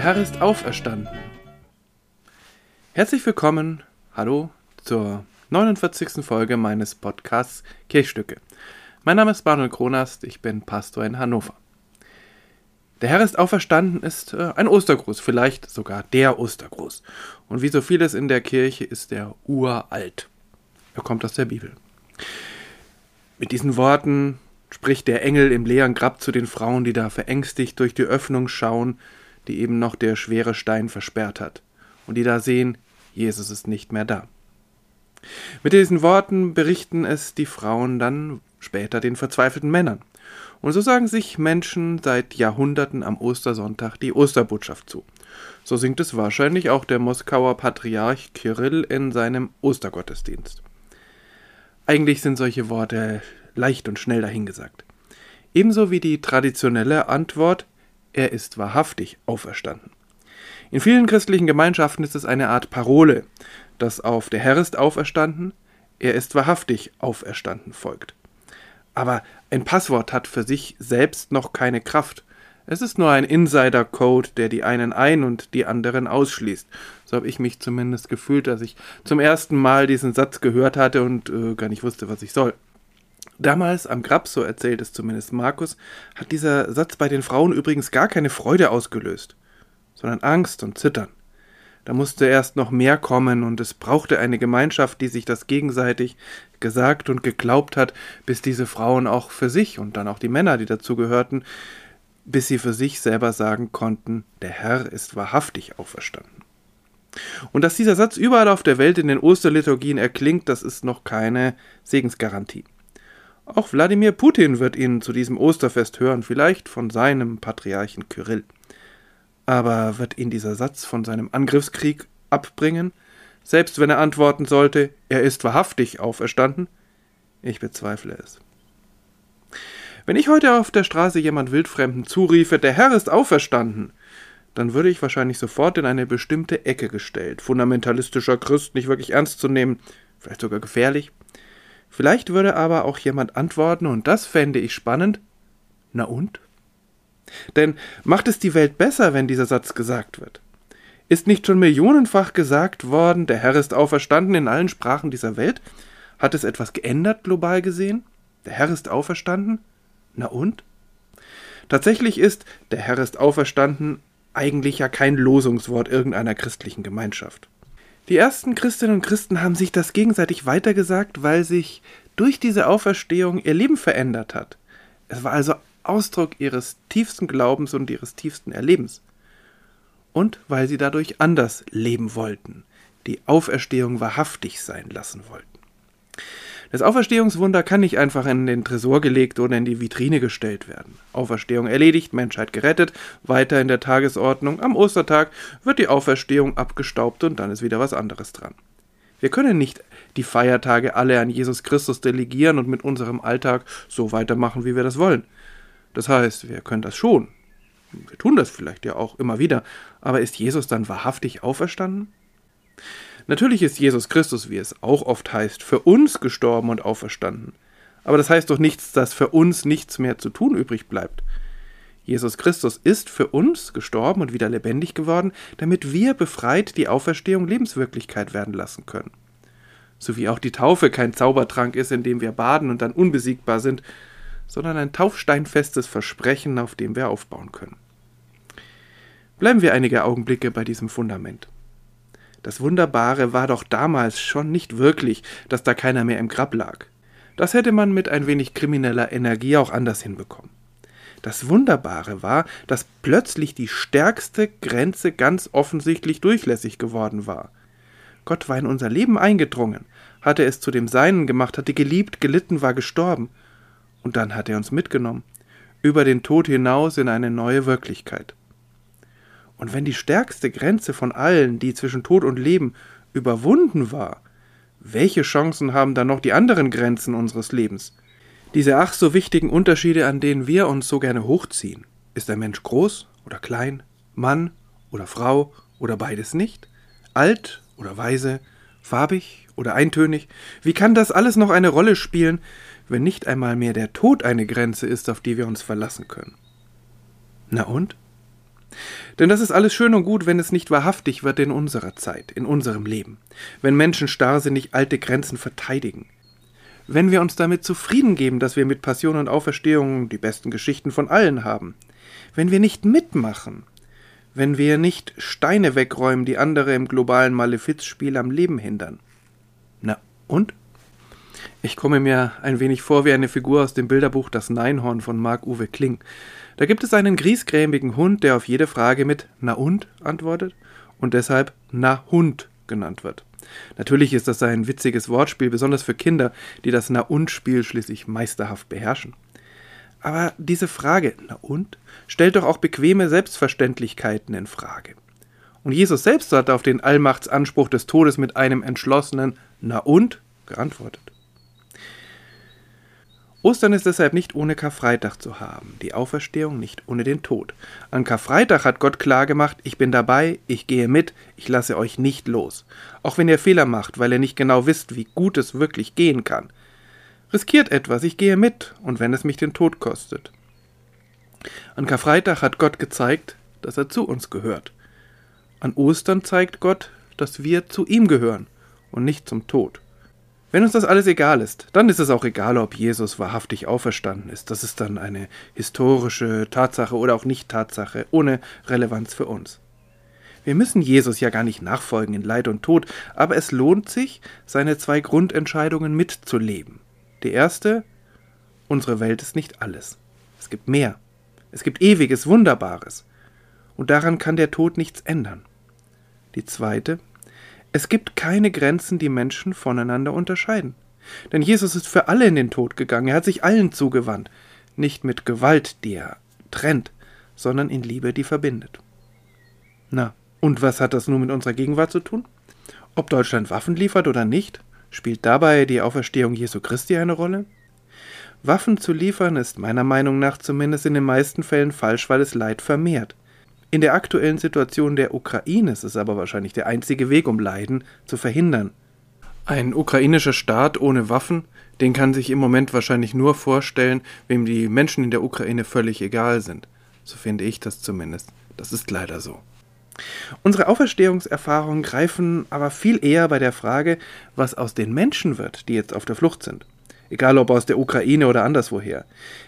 Herr ist auferstanden. Herzlich willkommen, hallo, zur 49. Folge meines Podcasts Kirchstücke. Mein Name ist Manuel Kronast, ich bin Pastor in Hannover. Der Herr ist auferstanden ist äh, ein Ostergruß, vielleicht sogar der Ostergruß. Und wie so vieles in der Kirche ist er uralt. Er kommt aus der Bibel. Mit diesen Worten spricht der Engel im leeren Grab zu den Frauen, die da verängstigt durch die Öffnung schauen, die eben noch der schwere Stein versperrt hat, und die da sehen, Jesus ist nicht mehr da. Mit diesen Worten berichten es die Frauen dann später den verzweifelten Männern. Und so sagen sich Menschen seit Jahrhunderten am Ostersonntag die Osterbotschaft zu. So singt es wahrscheinlich auch der Moskauer Patriarch Kirill in seinem Ostergottesdienst. Eigentlich sind solche Worte leicht und schnell dahingesagt. Ebenso wie die traditionelle Antwort Er ist wahrhaftig auferstanden. In vielen christlichen Gemeinschaften ist es eine Art Parole, das auf Der Herr ist auferstanden, er ist wahrhaftig auferstanden folgt. Aber ein Passwort hat für sich selbst noch keine Kraft. Es ist nur ein Insider-Code, der die einen ein und die anderen ausschließt. So habe ich mich zumindest gefühlt, als ich zum ersten Mal diesen Satz gehört hatte und äh, gar nicht wusste, was ich soll. Damals am Grab, so erzählt es zumindest Markus, hat dieser Satz bei den Frauen übrigens gar keine Freude ausgelöst, sondern Angst und Zittern. Da musste erst noch mehr kommen und es brauchte eine Gemeinschaft, die sich das gegenseitig gesagt und geglaubt hat, bis diese Frauen auch für sich und dann auch die Männer, die dazu gehörten, bis sie für sich selber sagen konnten, der Herr ist wahrhaftig auferstanden. Und dass dieser Satz überall auf der Welt in den Osterliturgien erklingt, das ist noch keine Segensgarantie. Auch Wladimir Putin wird ihn zu diesem Osterfest hören, vielleicht von seinem Patriarchen Kyrill. Aber wird ihn dieser Satz von seinem Angriffskrieg abbringen, selbst wenn er antworten sollte, er ist wahrhaftig auferstanden? Ich bezweifle es. Wenn ich heute auf der Straße jemand Wildfremden zuriefe, der Herr ist auferstanden, dann würde ich wahrscheinlich sofort in eine bestimmte Ecke gestellt. Fundamentalistischer Christ, nicht wirklich ernst zu nehmen, vielleicht sogar gefährlich. Vielleicht würde aber auch jemand antworten, und das fände ich spannend. Na und? Denn macht es die Welt besser, wenn dieser Satz gesagt wird? Ist nicht schon millionenfach gesagt worden, der Herr ist auferstanden in allen Sprachen dieser Welt? Hat es etwas geändert global gesehen? Der Herr ist auferstanden? Na und? Tatsächlich ist der Herr ist auferstanden eigentlich ja kein Losungswort irgendeiner christlichen Gemeinschaft. Die ersten Christinnen und Christen haben sich das gegenseitig weitergesagt, weil sich durch diese Auferstehung ihr Leben verändert hat. Es war also Ausdruck ihres tiefsten Glaubens und ihres tiefsten Erlebens. Und weil sie dadurch anders leben wollten, die Auferstehung wahrhaftig sein lassen wollten. Das Auferstehungswunder kann nicht einfach in den Tresor gelegt oder in die Vitrine gestellt werden. Auferstehung erledigt, Menschheit gerettet, weiter in der Tagesordnung. Am Ostertag wird die Auferstehung abgestaubt und dann ist wieder was anderes dran. Wir können nicht die Feiertage alle an Jesus Christus delegieren und mit unserem Alltag so weitermachen, wie wir das wollen. Das heißt, wir können das schon. Wir tun das vielleicht ja auch immer wieder. Aber ist Jesus dann wahrhaftig auferstanden? Natürlich ist Jesus Christus, wie es auch oft heißt, für uns gestorben und auferstanden. Aber das heißt doch nichts, dass für uns nichts mehr zu tun übrig bleibt. Jesus Christus ist für uns gestorben und wieder lebendig geworden, damit wir befreit die Auferstehung Lebenswirklichkeit werden lassen können. So wie auch die Taufe kein Zaubertrank ist, in dem wir baden und dann unbesiegbar sind, sondern ein taufsteinfestes Versprechen, auf dem wir aufbauen können. Bleiben wir einige Augenblicke bei diesem Fundament. Das Wunderbare war doch damals schon nicht wirklich, dass da keiner mehr im Grab lag. Das hätte man mit ein wenig krimineller Energie auch anders hinbekommen. Das Wunderbare war, dass plötzlich die stärkste Grenze ganz offensichtlich durchlässig geworden war. Gott war in unser Leben eingedrungen, hatte es zu dem Seinen gemacht, hatte geliebt, gelitten, war gestorben. Und dann hat er uns mitgenommen, über den Tod hinaus in eine neue Wirklichkeit. Und wenn die stärkste Grenze von allen, die zwischen Tod und Leben, überwunden war, welche Chancen haben dann noch die anderen Grenzen unseres Lebens? Diese ach so wichtigen Unterschiede, an denen wir uns so gerne hochziehen. Ist ein Mensch groß oder klein, Mann oder Frau oder beides nicht? Alt oder weise, farbig oder eintönig? Wie kann das alles noch eine Rolle spielen, wenn nicht einmal mehr der Tod eine Grenze ist, auf die wir uns verlassen können? Na und? Denn das ist alles schön und gut, wenn es nicht wahrhaftig wird in unserer Zeit, in unserem Leben, wenn Menschen starrsinnig alte Grenzen verteidigen, wenn wir uns damit zufrieden geben, dass wir mit Passion und Auferstehung die besten Geschichten von allen haben, wenn wir nicht mitmachen, wenn wir nicht Steine wegräumen, die andere im globalen Malefizspiel am Leben hindern. Na und? Ich komme mir ein wenig vor wie eine Figur aus dem Bilderbuch Das Neinhorn von Marc-Uwe Kling. Da gibt es einen griesgrämigen Hund, der auf jede Frage mit Na und antwortet und deshalb Na Hund genannt wird. Natürlich ist das ein witziges Wortspiel, besonders für Kinder, die das Na und Spiel schließlich meisterhaft beherrschen. Aber diese Frage, na und, stellt doch auch bequeme Selbstverständlichkeiten in Frage. Und Jesus selbst hat auf den Allmachtsanspruch des Todes mit einem entschlossenen Na und geantwortet. Ostern ist deshalb nicht ohne Karfreitag zu haben, die Auferstehung nicht ohne den Tod. An Karfreitag hat Gott klargemacht, ich bin dabei, ich gehe mit, ich lasse euch nicht los. Auch wenn ihr Fehler macht, weil ihr nicht genau wisst, wie gut es wirklich gehen kann. Riskiert etwas, ich gehe mit, und wenn es mich den Tod kostet. An Karfreitag hat Gott gezeigt, dass er zu uns gehört. An Ostern zeigt Gott, dass wir zu ihm gehören und nicht zum Tod. Wenn uns das alles egal ist, dann ist es auch egal, ob Jesus wahrhaftig auferstanden ist. Das ist dann eine historische Tatsache oder auch nicht Tatsache, ohne Relevanz für uns. Wir müssen Jesus ja gar nicht nachfolgen in Leid und Tod, aber es lohnt sich, seine zwei Grundentscheidungen mitzuleben. Die erste, unsere Welt ist nicht alles. Es gibt mehr. Es gibt ewiges, Wunderbares. Und daran kann der Tod nichts ändern. Die zweite, es gibt keine Grenzen, die Menschen voneinander unterscheiden. Denn Jesus ist für alle in den Tod gegangen, er hat sich allen zugewandt, nicht mit Gewalt, die er trennt, sondern in Liebe, die verbindet. Na, und was hat das nun mit unserer Gegenwart zu tun? Ob Deutschland Waffen liefert oder nicht, spielt dabei die Auferstehung Jesu Christi eine Rolle? Waffen zu liefern ist meiner Meinung nach zumindest in den meisten Fällen falsch, weil es Leid vermehrt. In der aktuellen Situation der Ukraine ist es aber wahrscheinlich der einzige Weg, um Leiden zu verhindern. Ein ukrainischer Staat ohne Waffen, den kann sich im Moment wahrscheinlich nur vorstellen, wem die Menschen in der Ukraine völlig egal sind. So finde ich das zumindest. Das ist leider so. Unsere Auferstehungserfahrungen greifen aber viel eher bei der Frage, was aus den Menschen wird, die jetzt auf der Flucht sind. Egal ob aus der Ukraine oder anderswoher.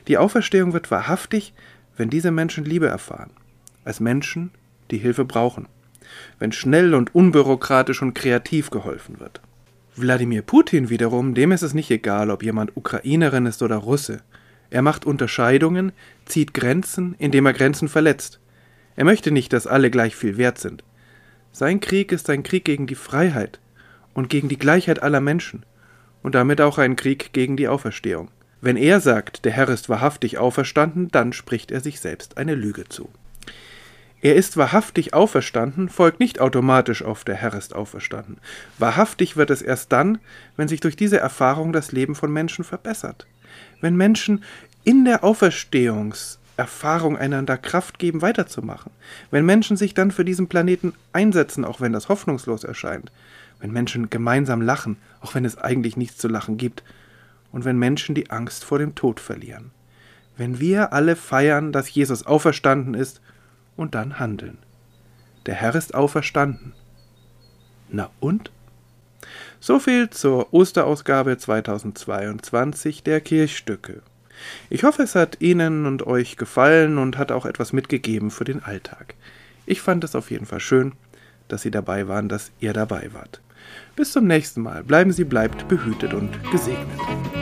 Die Auferstehung wird wahrhaftig, wenn diese Menschen Liebe erfahren als Menschen, die Hilfe brauchen, wenn schnell und unbürokratisch und kreativ geholfen wird. Wladimir Putin wiederum, dem ist es nicht egal, ob jemand Ukrainerin ist oder Russe. Er macht Unterscheidungen, zieht Grenzen, indem er Grenzen verletzt. Er möchte nicht, dass alle gleich viel wert sind. Sein Krieg ist ein Krieg gegen die Freiheit und gegen die Gleichheit aller Menschen und damit auch ein Krieg gegen die Auferstehung. Wenn er sagt, der Herr ist wahrhaftig auferstanden, dann spricht er sich selbst eine Lüge zu. Er ist wahrhaftig auferstanden, folgt nicht automatisch auf der Herr ist auferstanden. Wahrhaftig wird es erst dann, wenn sich durch diese Erfahrung das Leben von Menschen verbessert. Wenn Menschen in der Auferstehungserfahrung einander Kraft geben, weiterzumachen. Wenn Menschen sich dann für diesen Planeten einsetzen, auch wenn das hoffnungslos erscheint. Wenn Menschen gemeinsam lachen, auch wenn es eigentlich nichts zu lachen gibt. Und wenn Menschen die Angst vor dem Tod verlieren. Wenn wir alle feiern, dass Jesus auferstanden ist und dann handeln. Der Herr ist auferstanden. Na und? So viel zur Osterausgabe 2022 der Kirchstücke. Ich hoffe, es hat Ihnen und euch gefallen und hat auch etwas mitgegeben für den Alltag. Ich fand es auf jeden Fall schön, dass Sie dabei waren, dass ihr dabei wart. Bis zum nächsten Mal. Bleiben Sie bleibt behütet und gesegnet.